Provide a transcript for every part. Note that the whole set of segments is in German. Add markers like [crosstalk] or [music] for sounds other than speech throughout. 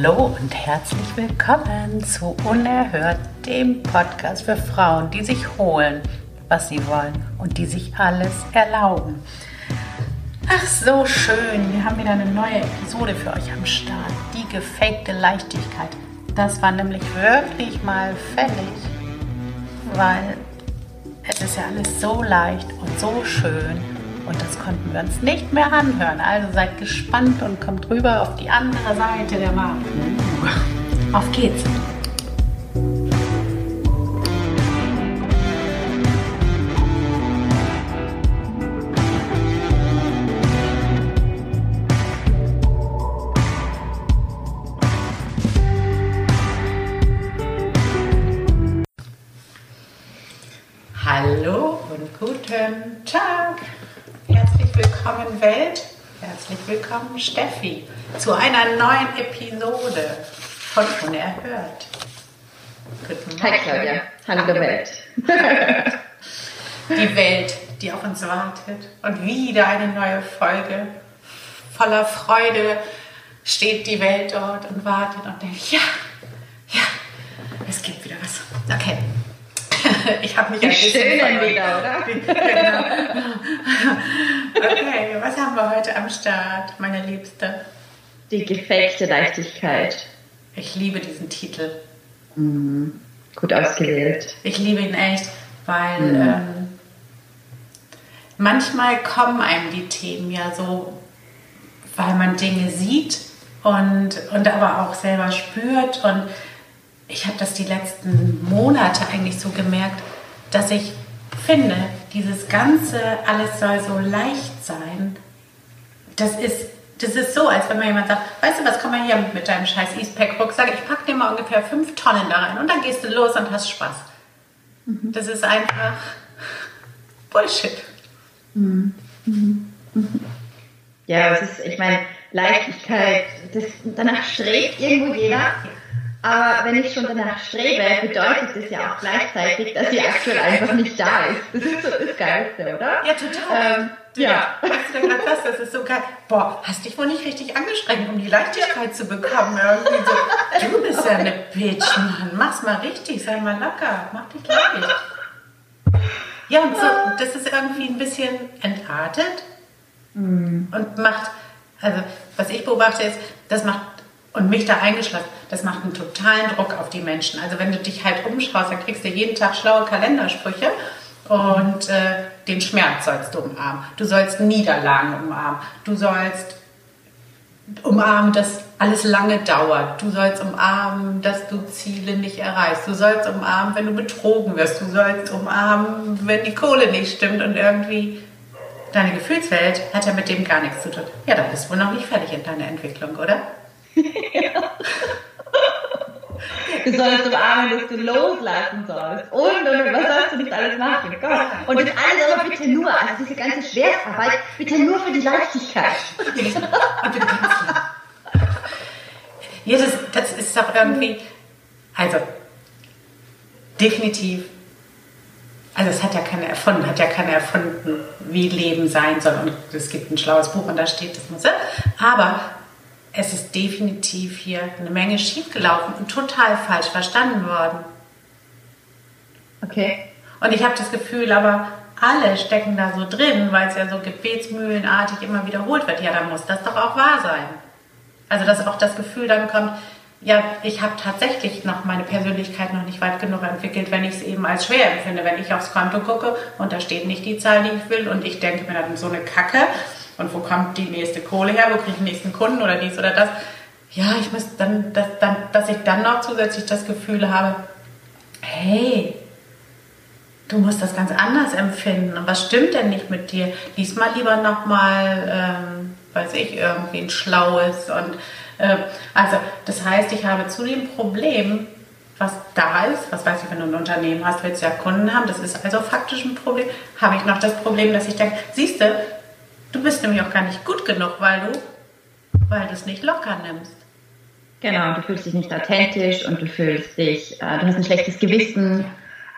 Hallo und herzlich willkommen zu Unerhört, dem Podcast für Frauen, die sich holen, was sie wollen und die sich alles erlauben. Ach, so schön. Wir haben wieder eine neue Episode für euch am Start. Die gefakte Leichtigkeit. Das war nämlich wirklich mal fällig, weil es ist ja alles so leicht und so schön und das konnten wir uns nicht mehr anhören. Also seid gespannt und kommt rüber auf die andere Seite der Wahrheit. Auf geht's! Welt, herzlich willkommen Steffi zu einer neuen Episode von Unerhört. Guten Hi Claudia, hallo der Welt. die Welt, die auf uns wartet und wieder eine neue Folge. Voller Freude steht die Welt dort und wartet und denkt, ja, ja, es gibt wieder was. Okay, [laughs] ich habe mich ein bisschen wieder, oder? [laughs] genau. Okay, was haben wir heute am Start, meine Liebste? Die gefakte Leichtigkeit. Ich liebe diesen Titel. Mhm. Gut ausgewählt. Ich liebe ihn echt, weil mhm. ähm, manchmal kommen einem die Themen ja so, weil man Dinge sieht und, und aber auch selber spürt und ich habe das die letzten Monate eigentlich so gemerkt, dass ich finde, dieses Ganze, alles soll so leicht sein, das ist, das ist so, als wenn man jemand sagt, weißt du was, komm mal hier mit deinem scheiß Eastpack-Rucksack, ich packe dir mal ungefähr fünf Tonnen da rein und dann gehst du los und hast Spaß. Mhm. Das ist einfach Bullshit. Mhm. Mhm. Ja, es ist, ich meine, Leichtigkeit, das, danach strebt irgendwo jeder. Aber wenn ich schon danach strebe, bedeutet das ja auch gleichzeitig, dass sie aktuell einfach nicht da ist. Das ist so das Geilste, oder? Ja, total. Ähm, ja. ja. Weißt du gerade was? Das ist so geil. Boah, hast dich wohl nicht richtig angestrengt, um die Leichtigkeit zu bekommen. Irgendwie so, du bist ja eine Bitch, Mann. Mach's mal richtig, sei mal locker. Mach dich leicht. Ja, und so, das ist irgendwie ein bisschen entartet mhm. und macht, also was ich beobachte ist, das macht und mich da eingeschlossen, das macht einen totalen Druck auf die Menschen. Also wenn du dich halt umschaust, dann kriegst du jeden Tag schlaue Kalendersprüche und äh, den Schmerz sollst du umarmen. Du sollst Niederlagen umarmen. Du sollst umarmen, dass alles lange dauert. Du sollst umarmen, dass du Ziele nicht erreichst. Du sollst umarmen, wenn du betrogen wirst. Du sollst umarmen, wenn die Kohle nicht stimmt und irgendwie deine Gefühlswelt hat ja mit dem gar nichts zu tun. Ja, dann bist du wohl noch nicht fertig in deiner Entwicklung, oder? Du sollst umarmen, dass du loslassen sollst. Und, und, und was sollst du nicht alles machen? Gott. Und das alles aber bitte nur, also diese ganze Schwerarbeit, bitte nur für die Leichtigkeit. ja, das, das ist doch irgendwie, also, definitiv also es hat ja keiner erfunden, hat ja keiner erfunden, wie Leben sein soll. Und es gibt ein schlaues Buch und da steht, das muss er. Aber es ist definitiv hier eine Menge schiefgelaufen und total falsch verstanden worden. Okay. Und ich habe das Gefühl, aber alle stecken da so drin, weil es ja so gebetsmühlenartig immer wiederholt wird. Ja, dann muss das doch auch wahr sein. Also, dass auch das Gefühl dann kommt, ja, ich habe tatsächlich noch meine Persönlichkeit noch nicht weit genug entwickelt, wenn ich es eben als schwer empfinde, wenn ich aufs Konto gucke und da steht nicht die Zahl, die ich will und ich denke mir dann so eine Kacke und wo kommt die nächste Kohle her, wo kriege ich den nächsten Kunden oder dies oder das. Ja, ich muss dann, dass, dann, dass ich dann noch zusätzlich das Gefühl habe, hey, du musst das ganz anders empfinden. Und was stimmt denn nicht mit dir? Lies mal lieber nochmal, ähm, weiß ich, irgendwie ein Schlaues. Und äh, also, das heißt, ich habe zu dem Problem, was da ist, was weiß ich, wenn du ein Unternehmen hast, willst du ja Kunden haben, das ist also faktisch ein Problem, habe ich noch das Problem, dass ich denke, siehst du, Du bist nämlich auch gar nicht gut genug, weil du, weil du es nicht locker nimmst. Genau, du fühlst dich nicht authentisch und du fühlst dich, äh, du hast ein schlechtes Gewissen,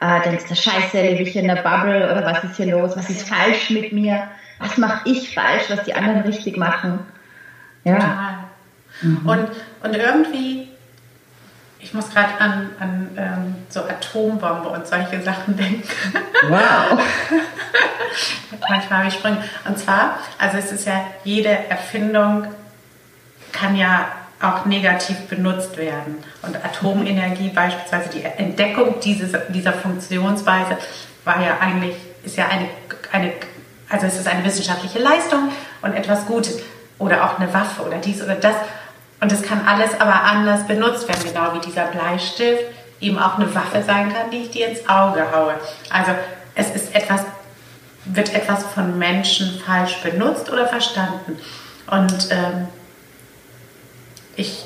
äh, denkst, der Scheiße, lebe ich hier in der Bubble oder was ist hier los, was ist falsch mit mir, was mache ich falsch, was die anderen richtig machen. Ja. Mhm. Und, und irgendwie, ich muss gerade an, an ähm, so Atombombe und solche Sachen denken. Wow. [laughs] Manchmal habe ich Sprünge. Und zwar, also es ist ja, jede Erfindung kann ja auch negativ benutzt werden. Und Atomenergie beispielsweise, die Entdeckung dieses, dieser Funktionsweise war ja eigentlich, ist ja eine, eine, also es ist eine wissenschaftliche Leistung und etwas Gutes. Oder auch eine Waffe oder dies oder das. Und es kann alles aber anders benutzt werden, genau wie dieser Bleistift eben auch eine Waffe sein kann, die ich dir ins Auge haue. Also es ist etwas, wird etwas von Menschen falsch benutzt oder verstanden. Und ähm, ich,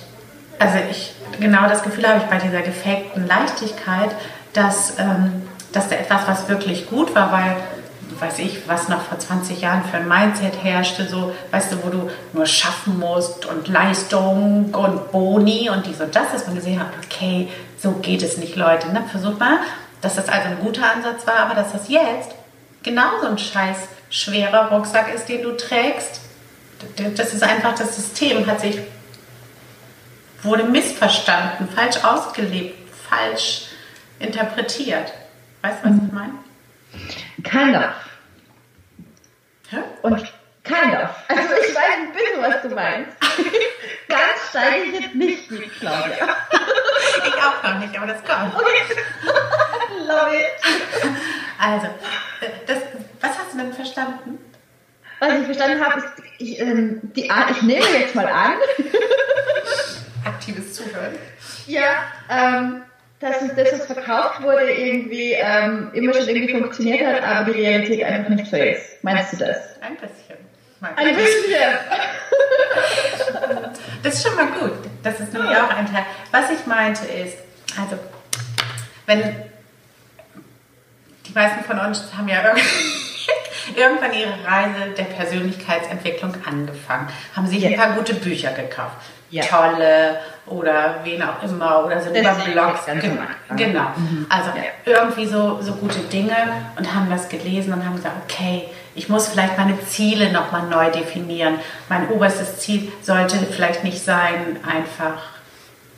also ich, genau das Gefühl habe ich bei dieser gefakten Leichtigkeit, dass, ähm, dass da etwas, was wirklich gut war, weil weiß ich, was noch vor 20 Jahren für ein Mindset herrschte, so, weißt du, wo du nur schaffen musst und Leistung und Boni und dies und das, dass man gesehen hat, okay, so geht es nicht, Leute. Ne? Versucht mal, dass das also ein guter Ansatz war, aber dass das jetzt genauso ein scheiß schwerer Rucksack ist, den du trägst. Das ist einfach, das System hat sich wurde missverstanden, falsch ausgelebt, falsch interpretiert. Weißt du, was ich meine? Of. Hä? Und of. Also ich weiß ein bisschen, was du meinst. [laughs] Ganz steige ich jetzt nicht mit, Claudia. [laughs] ich auch noch nicht, aber das kommt. Okay. [laughs] Love it. Also, das, was hast du denn verstanden? Was ich verstanden habe, ist, ich, ähm, die Art, ich nehme jetzt mal an, Aktives Zuhören. ja, ähm, dass uns das, was verkauft wurde, irgendwie ähm, immer schon irgendwie funktioniert hat, aber die Realität einfach nicht so ist. Meinst du das? Ein bisschen. Ein bisschen. Das ist schon mal gut. Das ist nämlich auch ein Teil. Was ich meinte ist, also, wenn die meisten von uns haben ja [laughs] irgendwann ihre Reise der Persönlichkeitsentwicklung angefangen, haben sich ein Ja. paar gute Bücher gekauft. Ja. Tolle oder wen auch immer oder sind über Blogs. ganz Gen- am Anfang. Genau. Also Ja. irgendwie so, so gute Dinge und haben das gelesen und haben gesagt, okay, ich muss vielleicht meine Ziele nochmal neu definieren. Mein oberstes Ziel sollte vielleicht nicht sein, einfach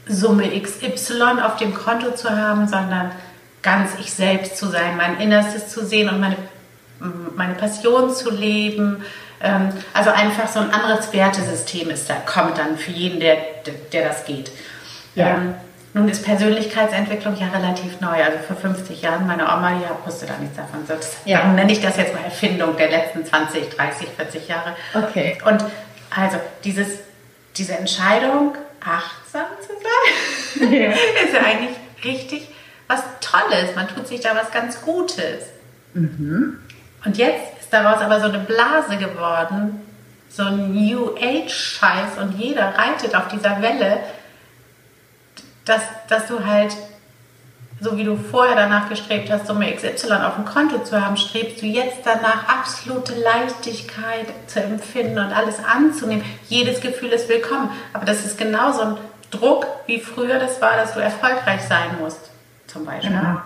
Summe XY auf dem Konto zu haben, sondern ganz ich selbst zu sein, mein Innerstes zu sehen und meine, meine Passion zu leben. Ähm, Also einfach so ein anderes Wertesystem ist da, kommt dann für jeden, der, der, das geht. Ja. Ähm, nun ist Persönlichkeitsentwicklung ja relativ neu. Also vor 50 Jahren, meine Oma, die wusste da nichts davon. So, Das, Ja. Darum nenne ich das jetzt mal Erfindung der letzten 20, 30, 40 Jahre. Okay. Und also dieses, diese Entscheidung, achtsam zu sein, Ja. [laughs] ist ja eigentlich richtig was Tolles. Man tut sich da was ganz Gutes. Und jetzt ist daraus aber so eine Blase geworden, so ein New Age-Scheiß und jeder reitet auf dieser Welle, dass, dass du halt, so wie du vorher danach gestrebt hast, Summe XY auf dem Konto zu haben, strebst du jetzt danach, absolute Leichtigkeit zu empfinden und alles anzunehmen. Jedes Gefühl ist willkommen. Aber das ist genauso ein Druck, wie früher das war, dass du erfolgreich sein musst, zum Beispiel. Genau.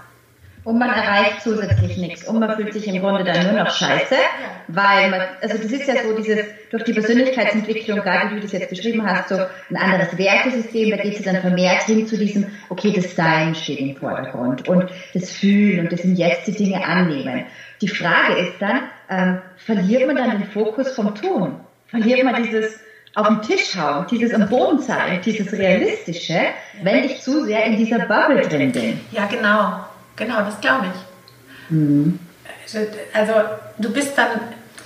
Und man erreicht zusätzlich nichts. Und man fühlt sich im Grunde dann nur noch scheiße, weil man, also das ist ja so dieses, durch die Persönlichkeitsentwicklung, gerade wie du das jetzt beschrieben hast, so ein anderes Wertesystem, da geht es dann vermehrt hin zu diesem, okay, das Sein steht im Vordergrund und das Fühlen und das sind jetzt die Dinge annehmen. Die Frage ist dann, ähm, verliert man dann den Fokus vom Tun? Verliert man dieses auf den Tisch hauen, dieses am Boden sein, dieses Realistische, wenn ich zu sehr in dieser Bubble drin bin? Ja, genau. Genau, das glaube ich. Also du bist dann,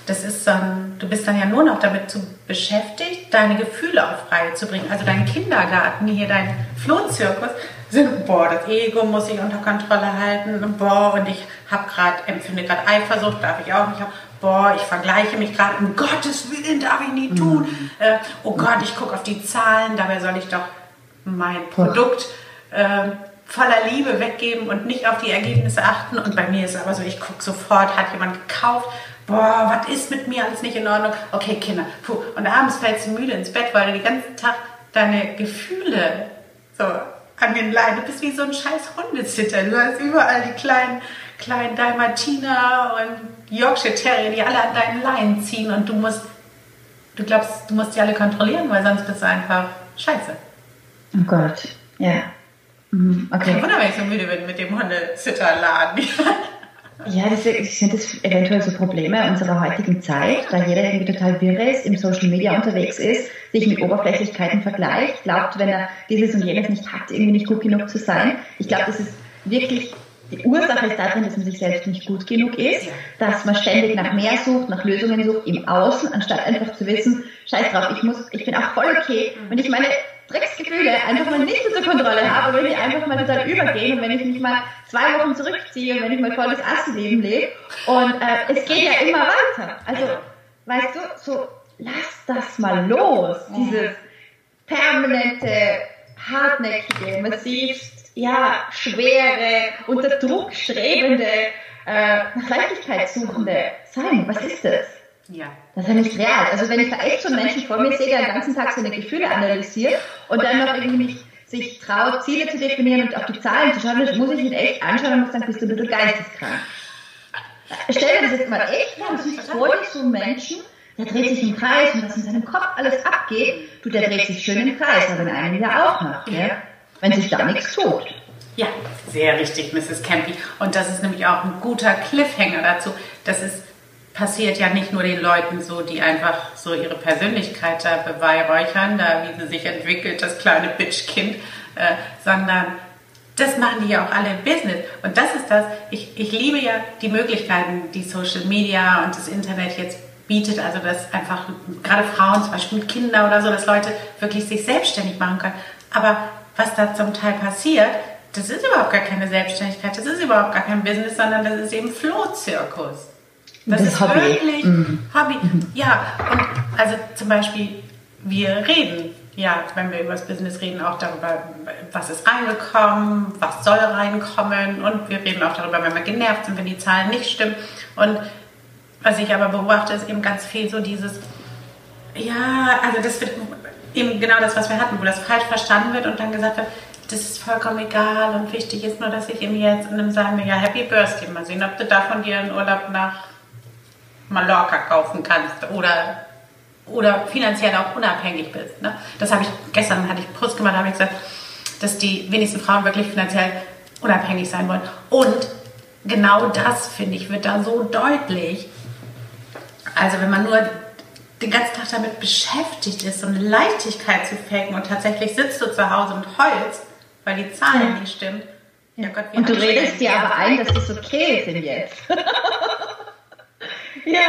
das ist dann, du bist dann ja nur noch damit zu beschäftigt, deine Gefühle auf Reihe zu bringen. Also dein Kindergarten, hier dein Flohzirkus, sind, boah, das Ego muss ich unter Kontrolle halten, boah, und ich habe gerade, empfinde gerade Eifersucht, darf ich auch nicht haben. Boah, ich vergleiche mich gerade, um Gottes Willen darf ich nie tun. Äh, oh Gott, ich gucke auf die Zahlen, dabei soll ich doch mein Produkt äh, voller Liebe weggeben und nicht auf die Ergebnisse achten. Und bei mir ist es aber so, ich gucke sofort, hat jemand gekauft? Boah, was ist mit mir alles nicht in Ordnung? Okay, Kinder, puh. Und abends fällst du müde ins Bett, weil du den ganzen Tag deine Gefühle so an den Leinen, du bist wie so ein scheiß Hundesitter. Du hast überall die kleinen, kleinen Dalmatiner und Yorkshire Terrier, die alle an deinen Leinen ziehen und du musst, du glaubst, du musst die alle kontrollieren, weil sonst bist du einfach scheiße. Oh Gott, ja. Mhm, Okay. Kein Wunder, wenn ich so müde bin mit dem Hundezitterladen. Ja, das sind das eventuell so Probleme unserer heutigen Zeit, da jeder irgendwie total wirr ist, im Social Media unterwegs ist, sich mit Oberflächlichkeiten vergleicht, glaubt, wenn er dieses und jenes nicht hat, irgendwie nicht gut genug zu sein. Ich glaube, das ist wirklich die Ursache ist darin, dass man sich selbst nicht gut genug ist, dass man ständig nach mehr sucht, nach Lösungen sucht im Außen, anstatt einfach zu wissen, scheiß drauf, ich muss, ich bin auch voll okay. Und ich meine Drecksgefühle einfach mal nicht unter Kontrolle habe, wenn die einfach mal total übergehen und wenn ich mich mal zwei Wochen zurückziehe und wenn ich mal volles Assenleben lebe. Und äh, es geht ja immer weiter. Also, weißt du, so lass das mal los. Dieses permanente, hartnäckige, massivst, ja, schwere, unter Druck strebende, äh, nach Leichtigkeit suchende sein. Was ist das? Ja. Das ist ja nicht real. Also wenn ich da echt so einen Menschen vor mir sehe, der den ganzen Tag seine Gefühle analysiert und dann noch irgendwie nicht sich traut, Ziele zu definieren und auf die Zahlen zu schauen, das muss ich ihn echt anschauen und muss sagen, bist du ein bisschen geisteskrank. Stell dir das jetzt mal echt vor, du siehst vor dir so einen Menschen, der dreht sich im Kreis und was in seinem Kopf alles abgeht, du, der dreht sich schön im Kreis, aber in einem Jahr auch noch, ja? wenn sich da nichts tut. Ja, sehr richtig, Mrs. Campy. Und das ist nämlich auch ein guter Cliffhanger dazu. Das ist passiert ja nicht nur den Leuten so, die einfach so ihre Persönlichkeit da beweihräuchern, da wie sie sich entwickelt, das kleine Bitchkind, äh, sondern das machen die ja auch alle im Business. Und das ist das, ich, ich liebe ja die Möglichkeiten, die Social Media und das Internet jetzt bietet, also dass einfach gerade Frauen, zum Beispiel mit Kindern oder so, dass Leute wirklich sich selbstständig machen können. Aber was da zum Teil passiert, das ist überhaupt gar keine Selbstständigkeit, das ist überhaupt gar kein Business, sondern das ist eben Flohzirkus. Das, das ist Hobby. wirklich mhm. Hobby. Mhm. Ja, und also zum Beispiel, wir reden, ja, wenn wir über das Business reden, auch darüber, was ist reingekommen, was soll reinkommen und wir reden auch darüber, wenn wir genervt sind, wenn die Zahlen nicht stimmen. Und was ich aber beobachte, ist eben ganz viel so dieses, ja, also das wird eben genau das, was wir hatten, wo das falsch verstanden wird und dann gesagt wird, das ist vollkommen egal und wichtig ist nur, dass ich ihm jetzt in einem sagen wir ja Happy Birthday mal sehen, ob du davon dir einen Urlaub nach Mallorca kaufen kannst oder, oder finanziell auch unabhängig bist. Ne? Das habe ich gestern hatte ich Post gemacht, habe ich gesagt, dass die wenigsten Frauen wirklich finanziell unabhängig sein wollen. Und genau das, finde ich, wird da so deutlich. Also wenn man nur den ganzen Tag damit beschäftigt ist, so eine Leichtigkeit zu faken und tatsächlich sitzt du zu Hause und heulst, weil die Zahlen nicht stimmen. Ja Gott, und du redest dir aber ein, dass das okay ist jetzt. [laughs] Ja,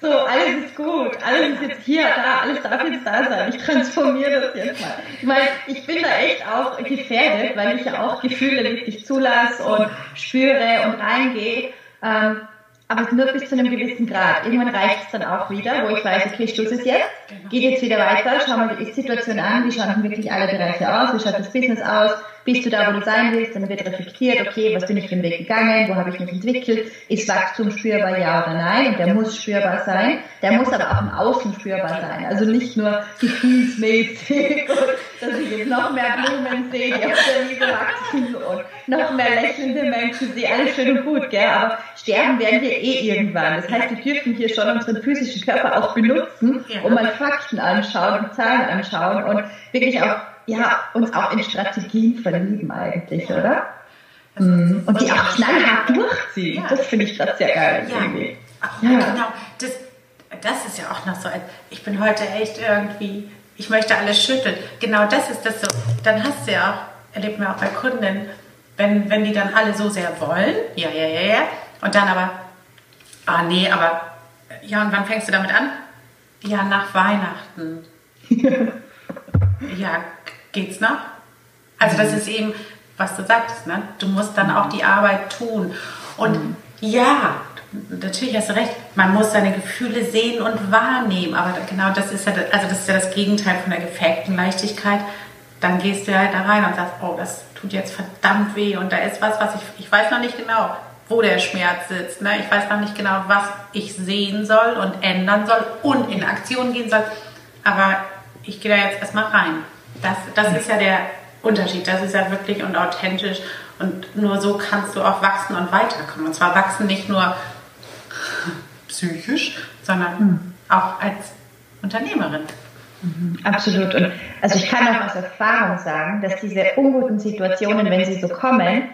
so, alles ist gut, alles ist jetzt hier, da, alles darf jetzt da sein. Ich transformiere das jetzt mal. Ich meine, ich bin da echt auch gefährdet, weil ich ja auch Gefühle wirklich zulasse und spüre und reingehe. Ähm, aber nur bis zu einem gewissen Grad. Irgendwann reicht es dann auch wieder, wo ich weiß, okay, Schluss ist jetzt, geht jetzt wieder weiter, schau mal die Ist-Situation an, wie schauen wirklich alle Bereiche aus, wie schaut das Business aus, bist du da, wo du sein willst, dann wird reflektiert, okay, was bin ich für einen Weg gegangen, wo habe ich mich entwickelt, ist Wachstum spürbar, ja oder nein, und der muss spürbar sein, der muss aber auch im Außen spürbar sein, also nicht nur gefühlsmäßig, [laughs] dass ich jetzt noch mehr Blumen sehe, die auf der Liebe wachsen und noch mehr lächelnde Menschen sehe, alles schön und gut, gell, aber sterben werden wir eh irgendwann, das heißt, wir dürfen hier schon unseren physischen Körper auch benutzen, um mal Fakten anschauen und Zahlen anschauen und wirklich auch ja, uns auch in Strategien verlieben eigentlich, oder? Mhm. Und die auch knallhart durchziehen. Das finde ich das sehr geil. Ja, irgendwie. Ja. genau. Das, das ist ja auch noch so. Ich bin heute echt irgendwie, ich möchte alles schütteln. Genau das ist das so. Dann hast du ja auch, erlebt man auch bei Kunden, wenn, wenn die dann alle so sehr wollen, ja, ja, ja, ja, und dann aber, ah nee, aber, ja, und wann fängst du damit an? Ja, nach Weihnachten. [laughs] ja, geht's noch? Also das mhm. ist eben, was du sagtest, ne? du musst dann auch die Arbeit tun. Und mhm. ja, natürlich hast du recht, man muss seine Gefühle sehen und wahrnehmen, aber genau das ist ja, also das ist ja das Gegenteil von der gefakten Leichtigkeit. Dann gehst du halt da rein und sagst, oh, das tut jetzt verdammt weh und da ist was, was ich, ich weiß noch nicht genau, wo der Schmerz sitzt. Ne? Ich weiß noch nicht genau, was ich sehen soll und ändern soll und in Aktion gehen soll, aber ich gehe da jetzt erstmal rein. Das, das ist ja der Unterschied. Das ist ja wirklich und authentisch. Und nur so kannst du auch wachsen und weiterkommen. Und zwar wachsen nicht nur psychisch, sondern mhm. auch als Unternehmerin. Mhm, absolut. Und also ich kann auch aus Erfahrung sagen, dass diese unguten Situationen, wenn sie so kommen,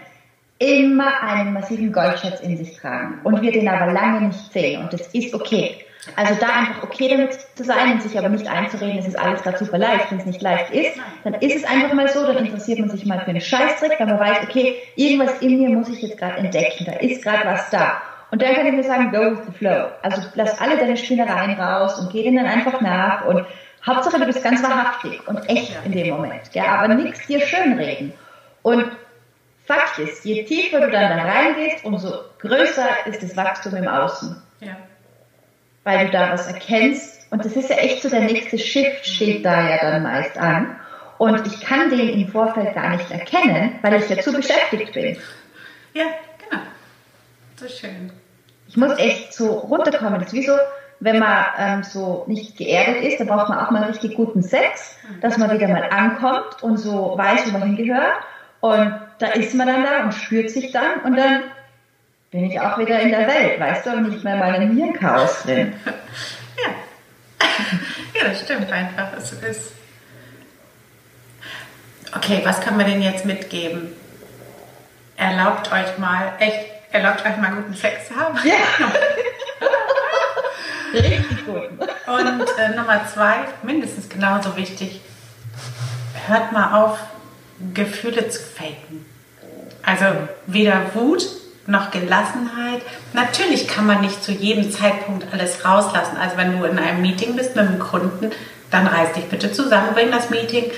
immer einen massiven Goldschatz in sich tragen und wir den aber lange nicht sehen. Und das ist okay. Also da einfach okay damit zu sein und sich aber nicht einzureden, es ist alles gerade super leicht. Wenn es nicht leicht ist, dann ist es einfach mal so, dann interessiert man sich mal für einen Scheißtrick, weil man weiß, okay, irgendwas in mir muss ich jetzt gerade entdecken, da ist gerade was da. Und dann kann ich mir sagen, go with the flow. Also lass alle deine Spinnereien raus und geh denen dann einfach nach und Hauptsache du bist ganz wahrhaftig und echt in dem Moment. Ja, aber nichts dir schönreden. Und Fakt ist, je tiefer du dann da reingehst, umso größer ist das Wachstum im Außen. Ja weil du da was erkennst. Und das ist ja echt so, der nächste Shift steht da ja dann meist an. Und ich kann den im Vorfeld gar nicht erkennen, weil ich ja zu beschäftigt bin. Ja, genau. So schön. Ich muss echt so runterkommen. Das ist wie so, wenn man ähm, so nicht geerdet ist, dann braucht man auch mal richtig guten Sex, dass man wieder mal ankommt und so weiß, wo man hingehört. Und da ist man dann da und spürt sich dann und dann bin ich auch wieder in der Welt, weißt du, und nicht mehr in meinem Hirnchaos [laughs] drin. Ja. [laughs] ja, das stimmt einfach. Es ist okay, was kann man denn jetzt mitgeben? Erlaubt euch mal, echt, erlaubt euch mal guten Sex zu haben. Ja. [laughs] Richtig gut. Und äh, Nummer zwei, mindestens genauso wichtig, hört mal auf, Gefühle zu faken. Also weder Wut noch Gelassenheit. Natürlich kann man nicht zu jedem Zeitpunkt alles rauslassen. Also wenn du in einem Meeting bist mit einem Kunden, dann reiß dich bitte zusammen, bring das Meeting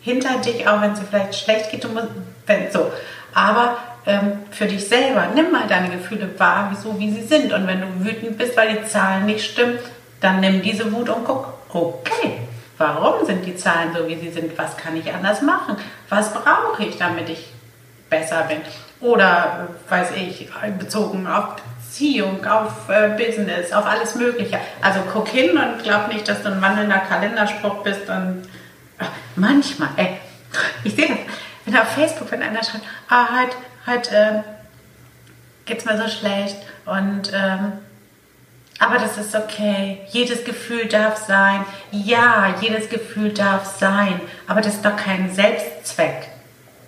hinter dich, auch wenn es dir vielleicht schlecht geht. Du musst, wenn, so. Aber ähm, für dich selber, nimm mal deine Gefühle wahr, so wie sie sind. Und wenn du wütend bist, weil die Zahlen nicht stimmen, dann nimm diese Wut und guck, okay, warum sind die Zahlen so, wie sie sind? Was kann ich anders machen? Was brauche ich, damit ich besser bin? Oder, weiß ich, bezogen auf Beziehung, auf äh, Business, auf alles Mögliche. Also guck hin und glaub nicht, dass du ein wandelnder Kalenderspruch bist und ach, manchmal, ey, ich sehe das, wenn auf Facebook, wenn einer schreibt, ah, heute, heute äh, geht's mir so schlecht und ähm, aber das ist okay. Jedes Gefühl darf sein. Ja, jedes Gefühl darf sein. Aber das ist doch kein Selbstzweck.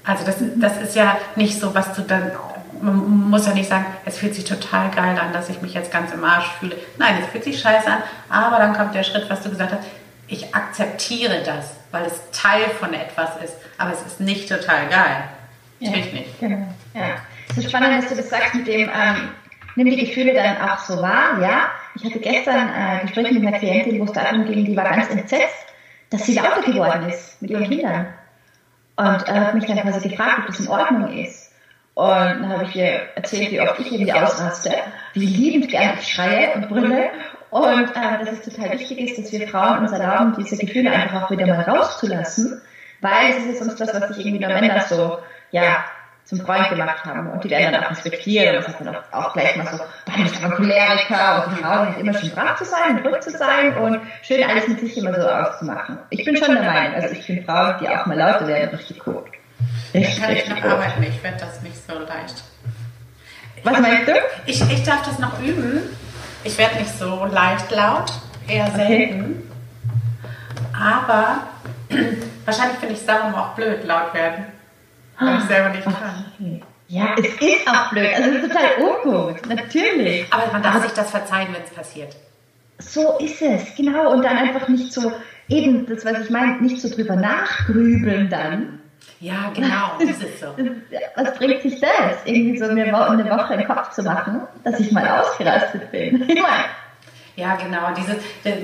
Also das, das ist ja nicht so, was du dann, man muss ja nicht sagen, es fühlt sich total geil an, dass ich mich jetzt ganz im Arsch fühle. Nein, es fühlt sich scheiße an, aber dann kommt der Schritt, was du gesagt hast, ich akzeptiere das, weil es Teil von etwas ist, aber es ist nicht total geil. Ja, Natürlich nicht. Genau. Ja. Es ist spannend, dass du das sagst mit dem, ähm, nimm die Gefühle dann auch so wahr, ja. Ich hatte gestern äh, Gespräche mit einer Klientin, wo es darum ging, die war ganz entsetzt, dass sie lauter geworden ist mit ihren Kindern. Und er hat mich dann quasi gefragt, ob das in Ordnung ist. Und dann habe ich ihr erzählt, wie oft ich irgendwie ausraste, wie liebend gern ich schreie und brülle. Und äh, dass es total wichtig ist, dass wir Frauen uns erlauben, diese Gefühle einfach auch wieder mal rauszulassen, weil es ist sonst das, was sich irgendwie nur Männer so, ja, zum Freund gemacht haben. Und die werden dann auch respektieren. Und das ist dann auch, auch gleich mal so, dann ist man Choleriker und die Frauen immer schön brav zu sein und ruhig zu sein und schön alles mit sich immer so auszumachen. Ich bin schon der Meinung, also ich finde Frauen, die auch mal lauter werden, richtig cool. Richtig, kann ich noch arbeiten, ich werde das nicht so leicht. Was meinst du? Ich, ich darf das noch üben. Ich werde nicht so leicht laut, eher selten. Okay. Aber [clears throat] wahrscheinlich finde ich es darum auch blöd, laut werden. Weil ich selber nicht kann. Ja, es ist auch blöd. Also es ist total ungut, natürlich. Aber man darf Aber sich das verzeihen, wenn es passiert. So ist es, genau. Und dann einfach nicht so, eben das, was ich meine, nicht so drüber nachgrübeln dann. Ja, genau, [laughs] das ist so. Was bringt sich das, irgendwie so eine, Wo eine Woche im Kopf zu machen, dass ich mal ausgerastet bin? [laughs] Ja, genau. Dieses,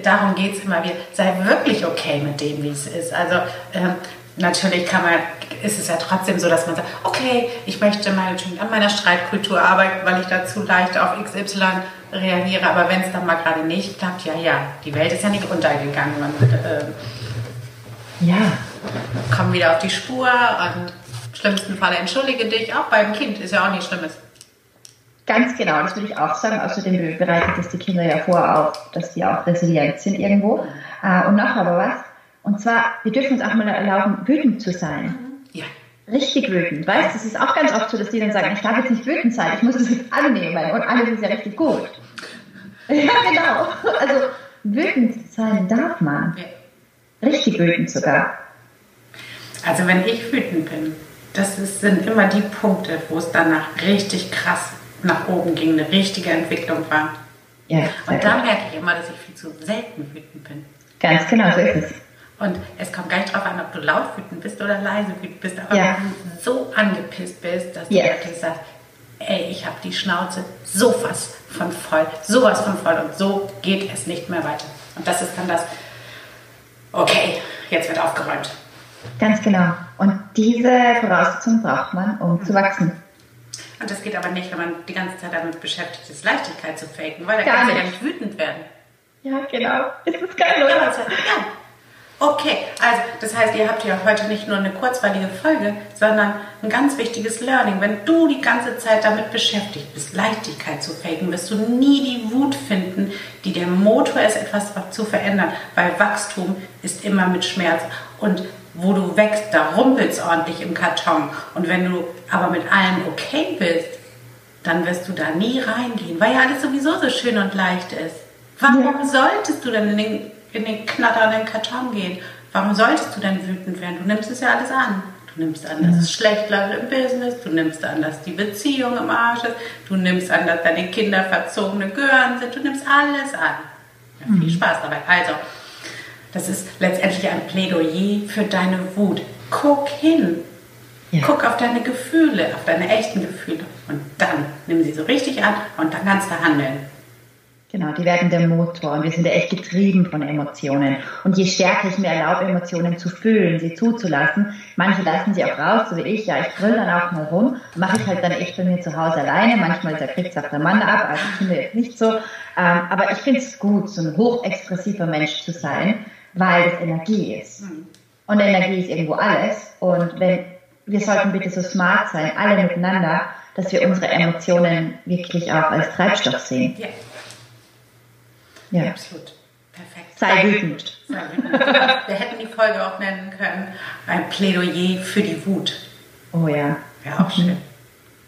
darum geht es immer wieder. Sei wirklich okay mit dem, wie es ist. Also ähm, natürlich kann man, ist es ja trotzdem so, dass man sagt, okay, ich möchte mal an meiner Streitkultur arbeiten, weil ich dazu leicht auf XY reagiere. Aber wenn es dann mal gerade nicht klappt, ja, ja, die Welt ist ja nicht untergegangen. Man, äh, ja. Komm wieder auf die Spur und im schlimmsten Fall entschuldige dich, auch beim Kind, ist ja auch nichts Schlimmes. Ganz genau, das würde ich auch sagen. Außerdem bereitet es die Kinder ja vor, auch, dass sie auch resilient sind irgendwo. Äh, und noch aber was, und zwar, wir dürfen uns auch mal erlauben, wütend zu sein. Ja. Richtig wütend. Weißt du, es ist auch ganz oft so, dass die dann sagen, ich darf jetzt nicht wütend sein, ich muss das jetzt annehmen und alles ist ja richtig gut. [laughs] Ja, genau. Also, wütend sein darf man. Richtig wütend sogar. Also wenn ich wütend bin, das ist, sind immer die Punkte, wo es danach richtig krass nach oben ging, eine richtige Entwicklung war. Ja, und da merke ich immer, dass ich viel zu selten wütend bin. Ganz genau, so ist es. Und es kommt gar nicht darauf an, ob du laut wütend bist oder leise wütend bist, aber ja. wenn du so angepisst bist, dass du yes. wirklich sagst, ey, ich habe die Schnauze sowas von voll, sowas von voll und so geht es nicht mehr weiter. Und das ist dann das, okay, jetzt wird aufgeräumt. Ganz genau. Und diese Voraussetzung braucht man, um zu wachsen. Und das geht aber nicht, wenn man die ganze Zeit damit beschäftigt ist, Leichtigkeit zu faken, weil da kann man ja nicht wütend werden. Ja, genau. Es ist geil, oder? Ja, Okay, also das heißt, ihr habt ja heute nicht nur eine kurzweilige Folge, sondern ein ganz wichtiges Learning. Wenn du die ganze Zeit damit beschäftigt bist, Leichtigkeit zu faken, wirst du nie die Wut finden, die der Motor ist, etwas zu verändern, weil Wachstum ist immer mit Schmerz. Und wo du wächst, da rumpelt es ordentlich im Karton. Und wenn du aber mit allem okay bist, dann wirst du da nie reingehen, weil ja alles sowieso so schön und leicht ist. Warum ja. solltest du denn in den in den knatternden Karton gehen. Warum solltest du denn wütend werden? Du nimmst es ja alles an. Du nimmst an, dass es schlecht läuft im Business, du nimmst an, dass die Beziehung im Arsch ist, du nimmst an, dass deine Kinder verzogene Gören sind, du nimmst alles an. Ja, viel mhm. Spaß dabei. Also, das ist letztendlich ein Plädoyer für deine Wut. Guck hin. Ja. Guck auf deine Gefühle, auf deine echten Gefühle. Und dann nimm sie so richtig an und dann kannst du handeln. Genau, die werden der Motor und wir sind ja echt getrieben von Emotionen. Und je stärker ich mir erlaube, Emotionen zu fühlen, sie zuzulassen, manche lassen sie auch raus, so wie ich, ja, ich grill dann auch mal rum, mache ich halt dann echt bei mir zu Hause alleine, manchmal kriegt es auch der Mann ab, also ich finde jetzt nicht so. Ähm, aber ich finde es gut, so ein hochexpressiver Mensch zu sein, weil das Energie ist. Und Energie ist irgendwo alles. Und wenn, wir sollten bitte so smart sein, alle miteinander, dass wir unsere Emotionen wirklich auch als Treibstoff sehen. Ja. Absolut. Perfekt. Sei wütend. Sei wütend. Wir hätten die Folge auch nennen können, ein Plädoyer für die Wut. Oh ja. Ja, auch schön.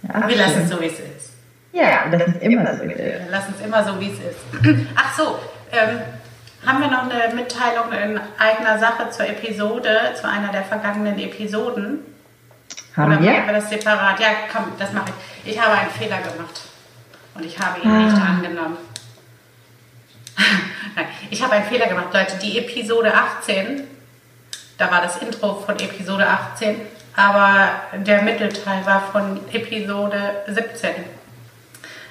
Ja, wir lassen es so, wie es ist. Ja, wir lassen es immer so, wie es ist. Wir lassen es immer so, wie es ist. Ach so, ähm, haben wir noch eine Mitteilung in eigener Sache zur Episode, zu einer der vergangenen Episoden? Haben Oder wir? machen wir das separat? Ja, komm, das mache ich. Ich habe einen Fehler gemacht und ich habe ihn ah. nicht angenommen. [laughs] Ich habe einen Fehler gemacht, Leute. Die Episode 18, da war das Intro von Episode 18, aber der Mittelteil war von Episode 17.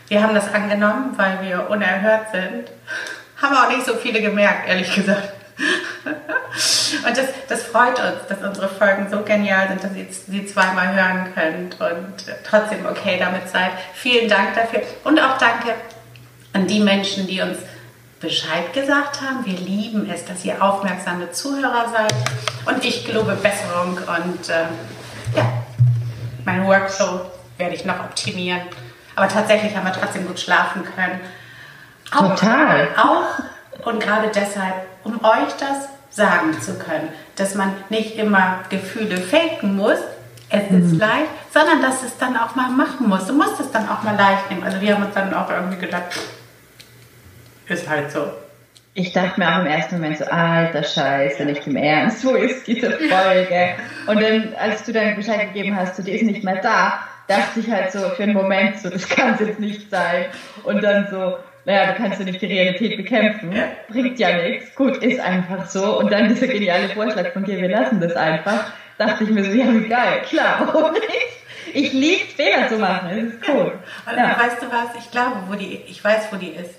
Wir haben das angenommen, weil wir unerhört sind. [laughs] Haben auch nicht so viele gemerkt, ehrlich gesagt. [laughs] Und das, das freut uns, dass unsere Folgen so genial sind, dass ihr sie zweimal hören könnt und trotzdem okay damit seid. Vielen Dank dafür und auch danke an die Menschen, die uns Bescheid gesagt haben. Wir lieben es, dass ihr aufmerksame Zuhörer seid. Und ich gelobe Besserung und äh, ja, mein Workflow werde ich noch optimieren. Aber tatsächlich haben wir trotzdem gut schlafen können. Auch, Total. Auch und gerade deshalb, um euch das sagen zu können, dass man nicht immer Gefühle faken muss, es mhm. ist leicht, sondern dass es dann auch mal machen muss. Du musst es dann auch mal leicht nehmen. Also wir haben uns dann auch irgendwie gedacht, ist halt so. Ich dachte mir auch im ersten Moment so, alter Scheiße, nicht im Ernst, wo ist diese Folge? Und dann, als du dann Bescheid gegeben hast, die ist nicht mehr da, dachte ich halt so für einen Moment so, das kann es jetzt nicht sein. Und dann so, naja, du kannst ja nicht die Realität bekämpfen, bringt ja nichts, gut, ist einfach so. Und dann dieser geniale Vorschlag von dir, wir lassen das einfach, dachte ich mir so, ja, geil, klar, warum nicht? Ich liebe Fehler zu machen, das ist cool. Ja. Weißt du was, ich glaube, wo die, ich weiß, wo die ist.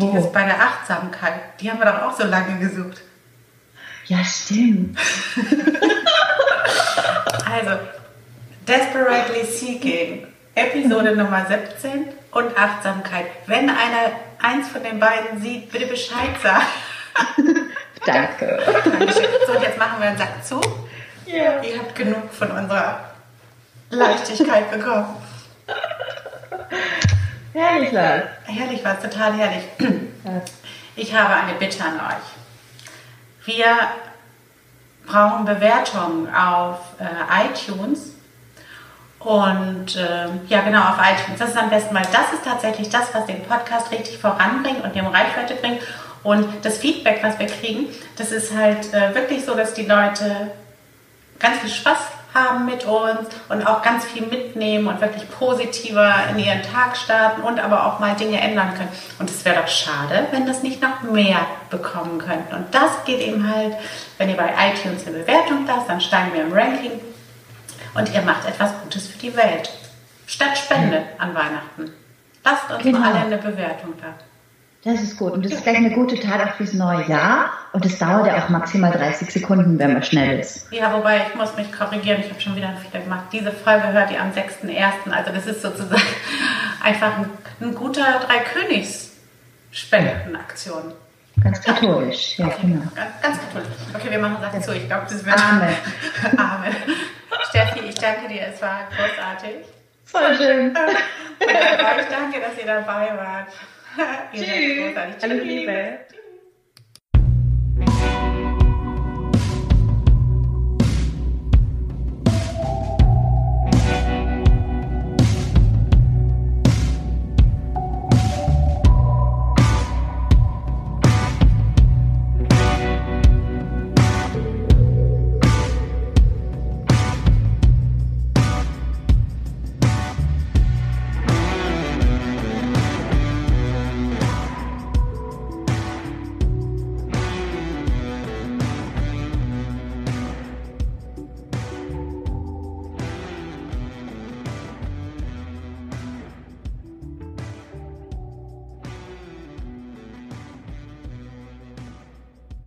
Die ist bei der Achtsamkeit. Die haben wir doch auch so lange gesucht. Ja, stimmt. [laughs] also, Desperately Seeking, Episode Nummer 17 und Achtsamkeit. Wenn einer eins von den beiden sieht, bitte Bescheid sagen. [laughs] Danke. So, und jetzt machen wir einen Sack zu. Ja. Ihr habt genug von unserer Leichtigkeit bekommen. Herrlich was. Herrlich was, total herrlich. [clears throat] Ich habe eine Bitte an euch. Wir brauchen Bewertungen auf äh, iTunes. Und äh, ja, genau, auf iTunes. Das ist am besten, weil das ist tatsächlich das, was den Podcast richtig voranbringt und dem Reichweite bringt. Und das Feedback, was wir kriegen, das ist halt äh, wirklich so, dass die Leute ganz viel Spaß haben mit uns und auch ganz viel mitnehmen und wirklich positiver in ihren Tag starten und aber auch mal Dinge ändern können. Und es wäre doch schade, wenn das nicht noch mehr bekommen könnten. Und das geht eben halt, wenn ihr bei iTunes eine Bewertung lasst, dann steigen wir im Ranking und ihr macht etwas Gutes für die Welt. Statt Spende an Weihnachten. Lasst uns genau. mal alle eine Bewertung da. Das ist gut. Und das ist gleich eine gute Tat auch fürs neue Jahr. Und es dauert ja auch maximal 30 Sekunden, wenn man schnell ist. Ja, wobei ich muss mich korrigieren. Ich habe schon wieder einen Fehler gemacht. Diese Folge hört ihr am 6.1. Also das ist sozusagen [laughs] einfach ein, ein guter Drei-Königs-Spendenaktion. Ganz katholisch, ja, okay. genau. Ganz, ganz, katholisch. Okay, wir machen Sachen zu. Ich glaube, das wird. Amen. [laughs] Amen. Steffi, ich danke dir. Es war großartig. Voll schön. [laughs] Und ich danke, dass ihr dabei wart. Tschüss. Alles Liebe.